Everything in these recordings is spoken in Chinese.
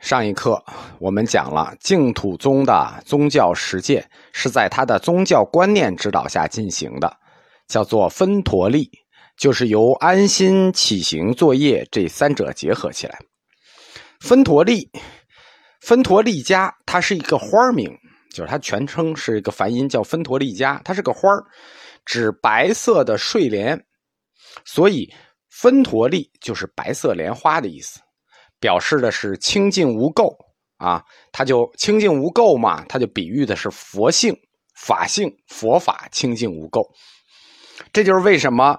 上一课我们讲了净土宗的宗教实践是在他的宗教观念指导下进行的，叫做分陀利，就是由安心、起行、作业这三者结合起来。分陀利，分陀利家，它是一个花名，就是它全称是一个梵音，叫分陀利家，它是个花指白色的睡莲，所以分陀利就是白色莲花的意思。表示的是清净无垢啊，它就清净无垢嘛，它就比喻的是佛性、法性、佛法清净无垢。这就是为什么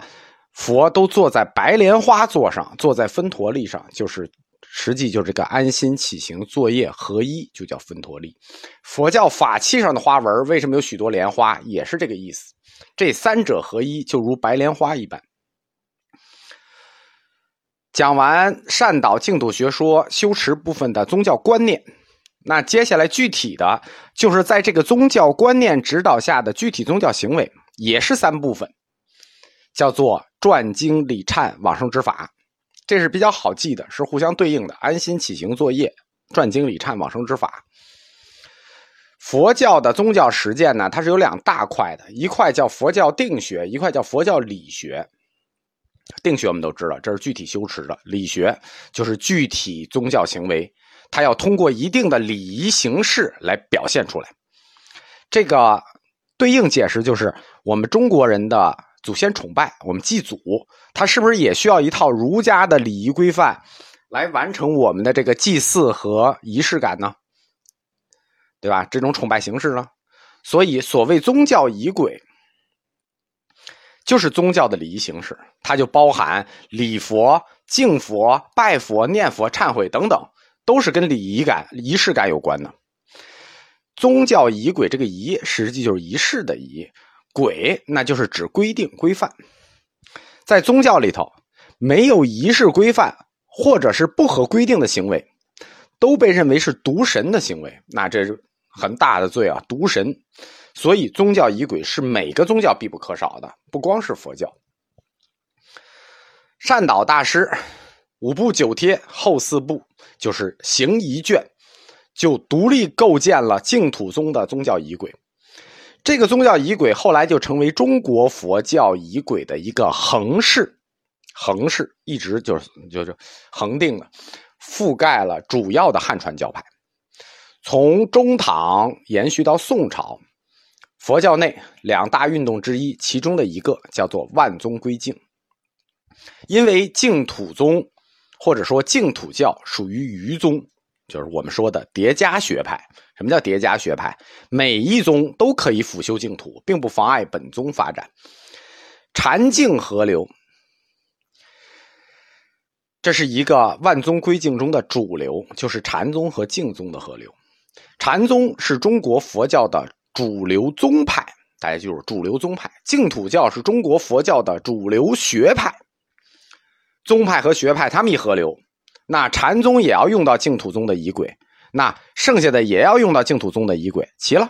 佛都坐在白莲花座上，坐在分陀利上，就是实际就这个安心起行作业合一，就叫分陀利。佛教法器上的花纹为什么有许多莲花，也是这个意思。这三者合一，就如白莲花一般。讲完善导净土学说修持部分的宗教观念，那接下来具体的就是在这个宗教观念指导下的具体宗教行为，也是三部分，叫做转经礼忏往生之法，这是比较好记的，是互相对应的。安心起行作业，转经礼忏往生之法。佛教的宗教实践呢，它是有两大块的，一块叫佛教定学，一块叫佛教理学。定学我们都知道，这是具体修持的；理学就是具体宗教行为，它要通过一定的礼仪形式来表现出来。这个对应解释就是，我们中国人的祖先崇拜，我们祭祖，它是不是也需要一套儒家的礼仪规范来完成我们的这个祭祀和仪式感呢？对吧？这种崇拜形式呢？所以，所谓宗教仪轨。就是宗教的礼仪形式，它就包含礼佛、敬佛、拜佛、念佛、忏悔等等，都是跟礼仪感、仪式感有关的。宗教仪轨，这个仪实际就是仪式的仪，轨那就是指规定、规范。在宗教里头，没有仪式规范或者是不合规定的行为，都被认为是渎神的行为，那这是很大的罪啊！渎神。所以，宗教仪轨是每个宗教必不可少的，不光是佛教。善导大师五部九帖后四部就是行仪卷，就独立构建了净土宗的宗教仪轨。这个宗教仪轨后来就成为中国佛教仪轨的一个横式，横式一直就是就是恒定的，覆盖了主要的汉传教派，从中唐延续到宋朝。佛教内两大运动之一，其中的一个叫做万宗归净。因为净土宗或者说净土教属于余宗，就是我们说的叠加学派。什么叫叠加学派？每一宗都可以辅修净土，并不妨碍本宗发展。禅净合流，这是一个万宗归净中的主流，就是禅宗和净宗的合流。禅宗是中国佛教的。主流宗派，大家记住主流宗派。净土教是中国佛教的主流学派，宗派和学派他们一合流，那禅宗也要用到净土宗的仪轨，那剩下的也要用到净土宗的仪轨，齐了。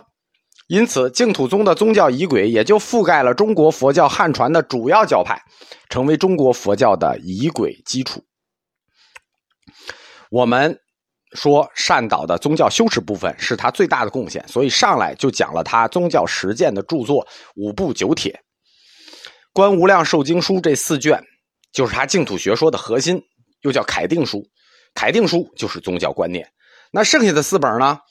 因此，净土宗的宗教仪轨也就覆盖了中国佛教汉传的主要教派，成为中国佛教的仪轨基础。我们。说善导的宗教修持部分是他最大的贡献，所以上来就讲了他宗教实践的著作五部九帖，《观无量寿经书》这四卷就是他净土学说的核心，又叫楷定书。楷定书就是宗教观念。那剩下的四本呢？《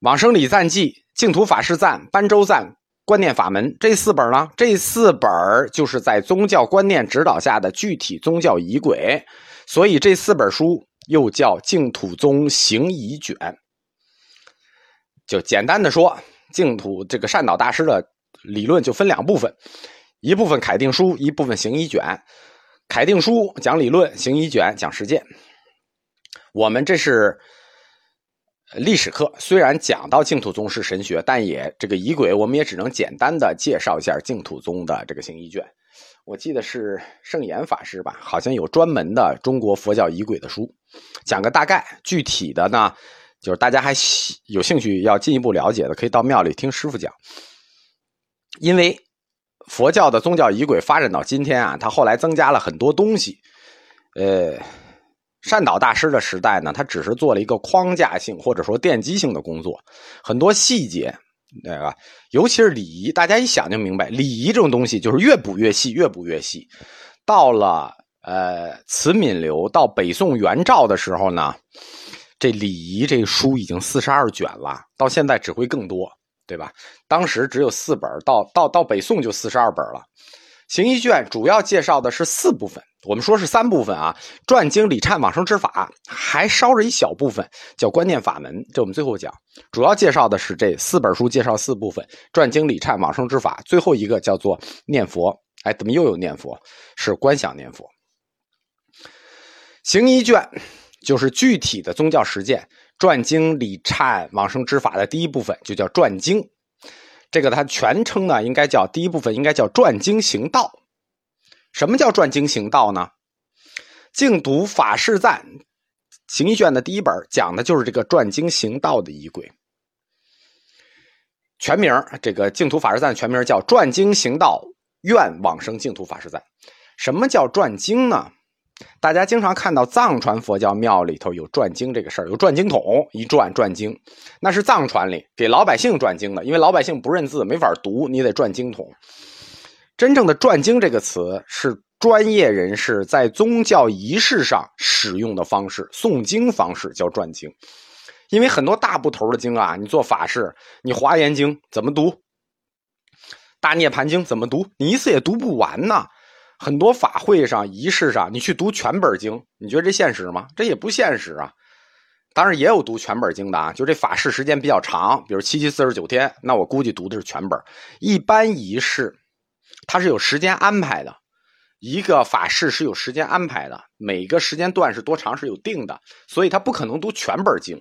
往生礼赞记》《净土法师赞》《般舟赞》《观念法门》这四本呢？这四本就是在宗教观念指导下的具体宗教仪轨，所以这四本书。又叫净土宗行仪卷，就简单的说，净土这个善导大师的理论就分两部分，一部分楷定书，一部分行仪卷。楷定书讲理论，行仪卷讲实践。我们这是历史课，虽然讲到净土宗是神学，但也这个仪轨，我们也只能简单的介绍一下净土宗的这个行仪卷。我记得是圣严法师吧，好像有专门的中国佛教仪轨的书，讲个大概，具体的呢，就是大家还有兴趣要进一步了解的，可以到庙里听师傅讲。因为佛教的宗教仪轨发展到今天啊，它后来增加了很多东西，呃，善导大师的时代呢，他只是做了一个框架性或者说奠基性的工作，很多细节，对吧？尤其是礼仪，大家一想就明白，礼仪这种东西就是越补越细，越补越细。到了呃慈悯流到北宋元照的时候呢，这礼仪这书已经四十二卷了，到现在只会更多，对吧？当时只有四本，到到到北宋就四十二本了。行医卷主要介绍的是四部分，我们说是三部分啊：传经、礼忏、往生之法，还捎着一小部分叫观念法门。这我们最后讲，主要介绍的是这四本书，介绍四部分：传经、礼忏、往生之法。最后一个叫做念佛。哎，怎么又有念佛？是观想念佛。行医卷就是具体的宗教实践，传经、礼忏、往生之法的第一部分就叫传经。这个它全称呢，应该叫第一部分应该叫传经行道。什么叫传经行道呢？净土法事赞行医卷的第一本讲的就是这个转经行道的仪轨。全名这个净土法师赞全名叫转经行道愿往生净土法师赞。什么叫转经呢？大家经常看到藏传佛教庙里头有转经这个事儿，有转经筒一转转经，那是藏传里给老百姓转经的，因为老百姓不认字，没法读，你得转经筒。真正的转经这个词是专业人士在宗教仪式上使用的方式，诵经方式叫转经。因为很多大部头的经啊，你做法事，你华严经怎么读？大涅盘经怎么读？你一次也读不完呐。很多法会上、仪式上，你去读全本经，你觉得这现实吗？这也不现实啊！当然也有读全本经的啊，就这法事时间比较长，比如七七四十九天，那我估计读的是全本。一般仪式它是有时间安排的，一个法事是有时间安排的，每个时间段是多长是有定的，所以它不可能读全本经。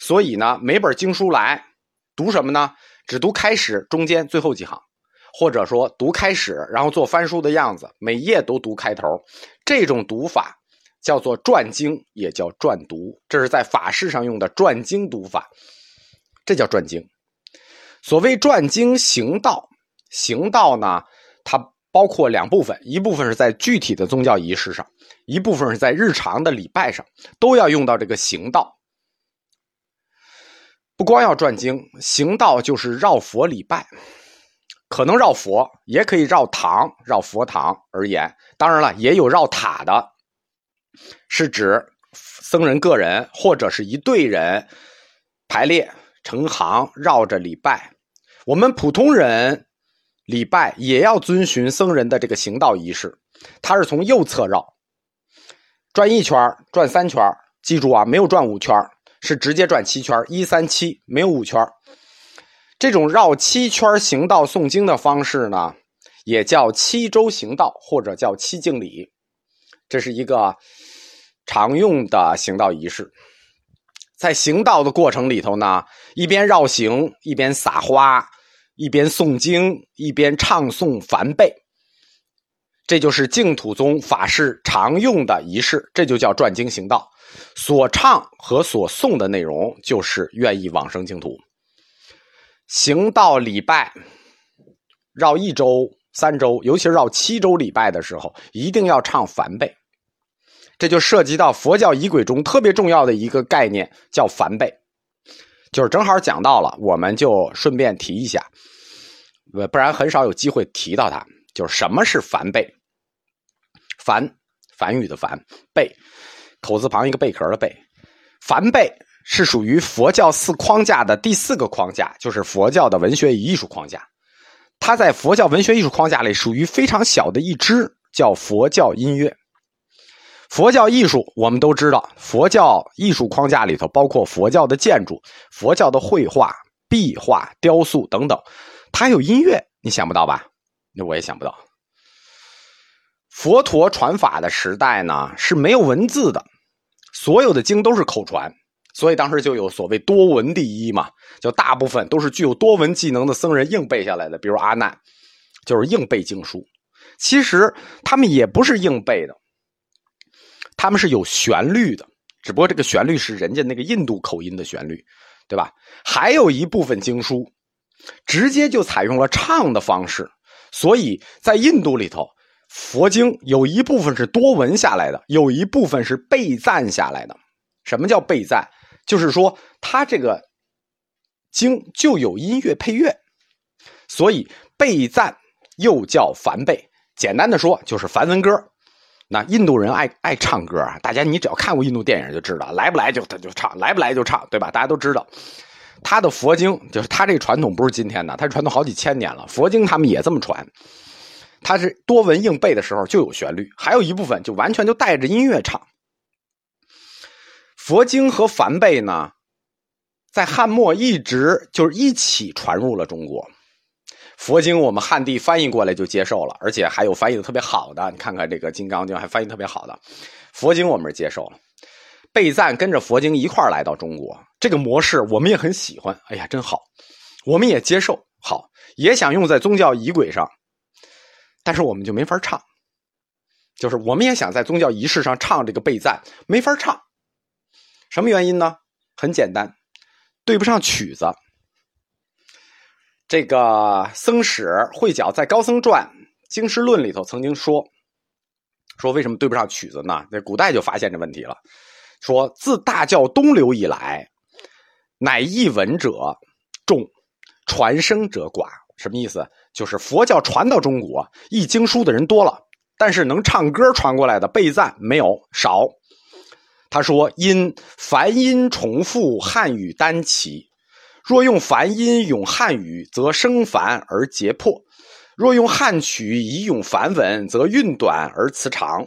所以呢，每本经书来读什么呢？只读开始、中间、最后几行。或者说读开始，然后做翻书的样子，每页都读开头，这种读法叫做转经，也叫转读，这是在法事上用的转经读法，这叫转经。所谓转经行道，行道呢，它包括两部分，一部分是在具体的宗教仪式上，一部分是在日常的礼拜上，都要用到这个行道。不光要转经，行道就是绕佛礼拜。可能绕佛，也可以绕堂，绕佛堂而言。当然了，也有绕塔的，是指僧人个人或者是一队人排列成行绕着礼拜。我们普通人礼拜也要遵循僧人的这个行道仪式，他是从右侧绕，转一圈转三圈记住啊，没有转五圈是直接转七圈一三七，没有五圈这种绕七圈行道诵经的方式呢，也叫七周行道，或者叫七敬礼。这是一个常用的行道仪式。在行道的过程里头呢，一边绕行，一边撒花，一边诵经，一边唱诵梵呗。这就是净土宗法事常用的仪式，这就叫转经行道。所唱和所诵的内容，就是愿意往生净土。行道礼拜，绕一周、三周，尤其是绕七周礼拜的时候，一定要唱梵呗。这就涉及到佛教仪轨中特别重要的一个概念，叫梵呗。就是正好讲到了，我们就顺便提一下，呃不然很少有机会提到它。就是什么是梵呗？梵，梵语的梵，呗，口字旁一个贝壳的贝，梵呗。是属于佛教四框架的第四个框架，就是佛教的文学与艺术框架。它在佛教文学艺术框架里属于非常小的一支，叫佛教音乐。佛教艺术我们都知道，佛教艺术框架里头包括佛教的建筑、佛教的绘画、壁画、雕塑等等。它有音乐，你想不到吧？那我也想不到。佛陀传法的时代呢是没有文字的，所有的经都是口传。所以当时就有所谓多闻第一嘛，就大部分都是具有多闻技能的僧人硬背下来的。比如阿难，就是硬背经书。其实他们也不是硬背的，他们是有旋律的，只不过这个旋律是人家那个印度口音的旋律，对吧？还有一部分经书，直接就采用了唱的方式。所以在印度里头，佛经有一部分是多闻下来的，有一部分是背赞下来的。什么叫背赞？就是说它这个经就有音乐配乐，所以背赞又叫梵背。简单的说，就是梵文歌。那印度人爱爱唱歌啊，大家你只要看过印度电影就知道，来不来就他就唱，来不来就唱，对吧？大家都知道，他的佛经就是他这个传统不是今天的，他传统好几千年了。佛经他们也这么传，他是多闻硬背的时候就有旋律，还有一部分就完全就带着音乐唱。佛经和梵背呢，在汉末一直就是一起传入了中国。佛经我们汉地翻译过来就接受了，而且还有翻译的特别好的。你看看这个《金刚经》还翻译特别好的，佛经我们是接受了。备赞跟着佛经一块来到中国，这个模式我们也很喜欢。哎呀，真好，我们也接受，好也想用在宗教仪轨上，但是我们就没法唱。就是我们也想在宗教仪式上唱这个备赞，没法唱。什么原因呢？很简单，对不上曲子。这个僧史慧角在《高僧传经师论》里头曾经说，说为什么对不上曲子呢？那古代就发现这问题了，说自大教东流以来，乃译文者众，传声者寡。什么意思？就是佛教传到中国，译经书的人多了，但是能唱歌传过来的背赞没有少。他说：因梵音重复，汉语单起。若用梵音咏汉语，则声繁而节破；若用汉曲以咏梵文，则韵短而词长。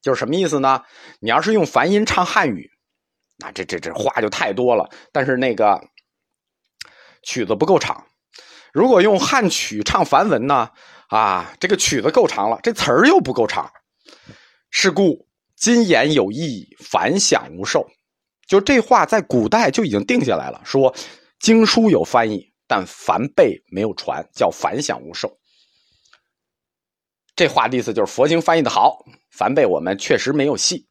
就是什么意思呢？你要是用梵音唱汉语，那这这这话就太多了，但是那个曲子不够长。如果用汉曲唱梵文呢？啊，这个曲子够长了，这词儿又不够长。是故金言有意，反响无受。就这话在古代就已经定下来了，说。经书有翻译，但凡背没有传，叫反响无受。这话的意思就是佛经翻译的好，梵背我们确实没有戏，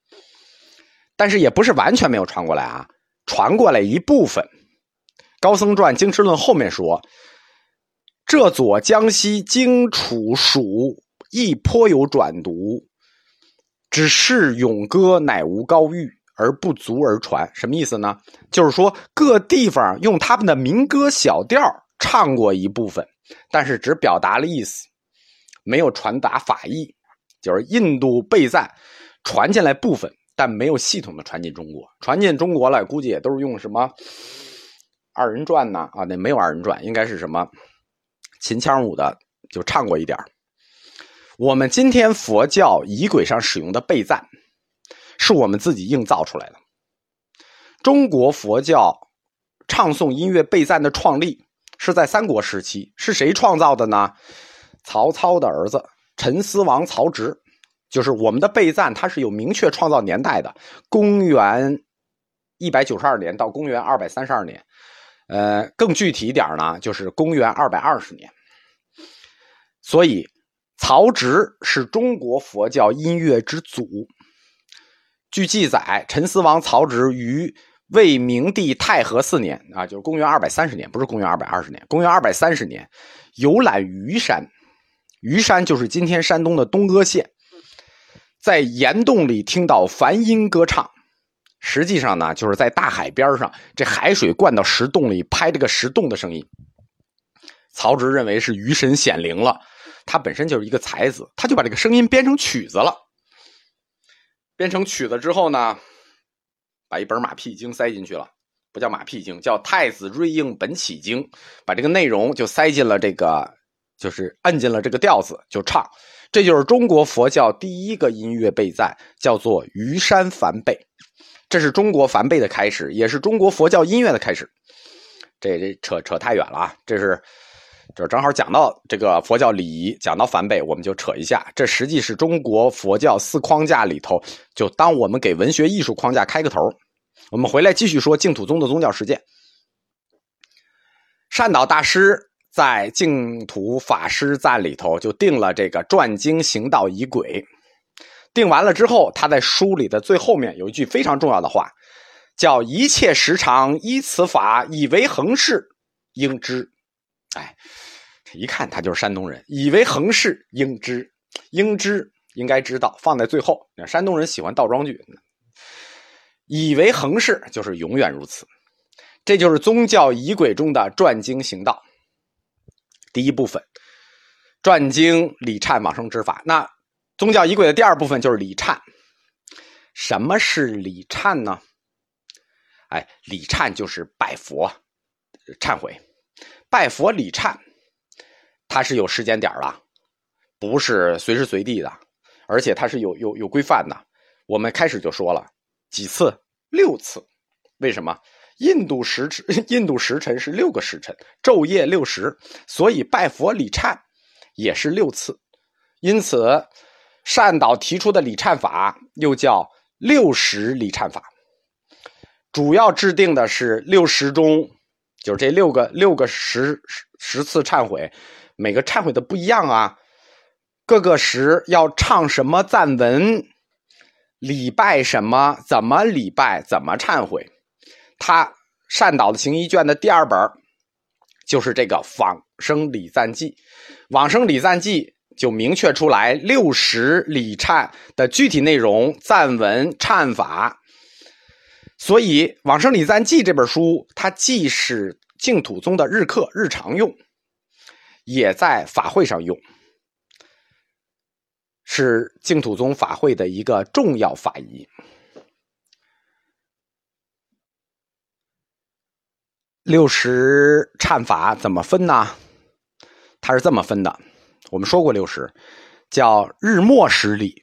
但是也不是完全没有传过来啊，传过来一部分。《高僧传经师论》后面说：“这左江西荆楚蜀亦颇有转读，只是咏歌乃无高玉。”而不足而传，什么意思呢？就是说各地方用他们的民歌小调唱过一部分，但是只表达了意思，没有传达法意。就是印度备赞传进来部分，但没有系统的传进中国。传进中国了，估计也都是用什么二人转呢？啊，那没有二人转，应该是什么秦腔舞的，就唱过一点我们今天佛教仪轨上使用的备赞。是我们自己硬造出来的。中国佛教唱诵音乐备赞的创立是在三国时期，是谁创造的呢？曹操的儿子陈思王曹植，就是我们的备赞，它是有明确创造年代的，公元一百九十二年到公元二百三十二年。呃，更具体一点呢，就是公元二百二十年。所以，曹植是中国佛教音乐之祖。据记载，陈思王曹植于魏明帝太和四年啊，就是公元二百三十年，不是公元二百二十年，公元二百三十年，游览虞山，虞山就是今天山东的东阿县，在岩洞里听到梵音歌唱，实际上呢，就是在大海边上，这海水灌到石洞里，拍这个石洞的声音。曹植认为是鱼神显灵了，他本身就是一个才子，他就把这个声音编成曲子了。编成曲子之后呢，把一本马屁经塞进去了，不叫马屁经，叫《太子瑞应本起经》，把这个内容就塞进了这个，就是摁进了这个调子就唱，这就是中国佛教第一个音乐备赞，叫做《虞山梵呗》，这是中国梵呗的开始，也是中国佛教音乐的开始。这这扯扯太远了啊，这是。这正好讲到这个佛教礼仪，讲到梵呗，我们就扯一下。这实际是中国佛教四框架里头，就当我们给文学艺术框架开个头。我们回来继续说净土宗的宗教实践。善导大师在《净土法师赞》里头就定了这个转经行道仪轨。定完了之后，他在书里的最后面有一句非常重要的话，叫“一切时常依此法，以为恒事，应知”。哎，这一看他就是山东人，以为恒事应知。应知应该知道，放在最后。山东人喜欢倒装句，以为恒事，就是永远如此。这就是宗教仪轨中的转经行道。第一部分，转经礼忏往生之法。那宗教仪轨的第二部分就是礼忏。什么是礼忏呢？哎，礼忏就是拜佛忏悔，拜佛礼忏，它是有时间点的，不是随时随地的，而且它是有有有规范的。我们开始就说了几次，六次，为什么？印度时辰，印度时辰是六个时辰，昼夜六时，所以拜佛礼忏也是六次。因此，善导提出的礼忏法又叫六十礼忏法。主要制定的是六十中，就是这六个六个十十次忏悔，每个忏悔的不一样啊。各个时要唱什么赞文，礼拜什么，怎么礼拜，怎么忏悔。他善导的行医卷的第二本就是这个《往生礼赞记》，《往生礼赞记》就明确出来六十礼忏的具体内容、赞文、忏法。所以，《往生礼赞记》这本书，它既是净土宗的日课、日常用，也在法会上用，是净土宗法会的一个重要法仪。六十忏法怎么分呢？它是这么分的。我们说过六十，叫日末十礼，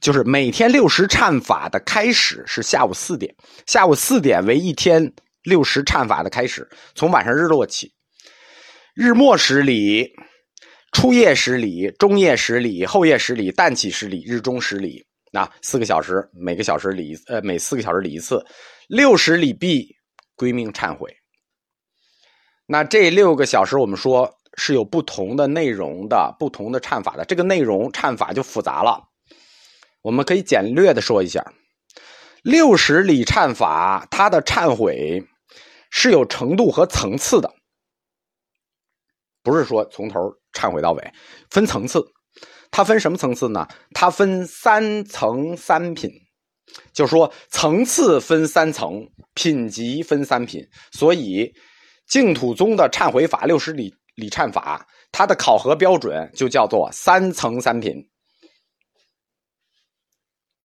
就是每天六十忏法的开始是下午四点，下午四点为一天六十忏法的开始，从晚上日落起。日末十礼、初夜十礼、中夜十礼、后夜十礼、旦起十礼、日中十礼，那四个小时，每个小时礼呃每四个小时礼一次，六十礼毕归命忏悔。那这六个小时，我们说是有不同的内容的，不同的忏法的。这个内容忏法就复杂了，我们可以简略的说一下：六十里忏法，它的忏悔是有程度和层次的，不是说从头忏悔到尾，分层次。它分什么层次呢？它分三层三品，就是说层次分三层，品级分三品，所以。净土宗的忏悔法六十里里忏法，它的考核标准就叫做三层三品。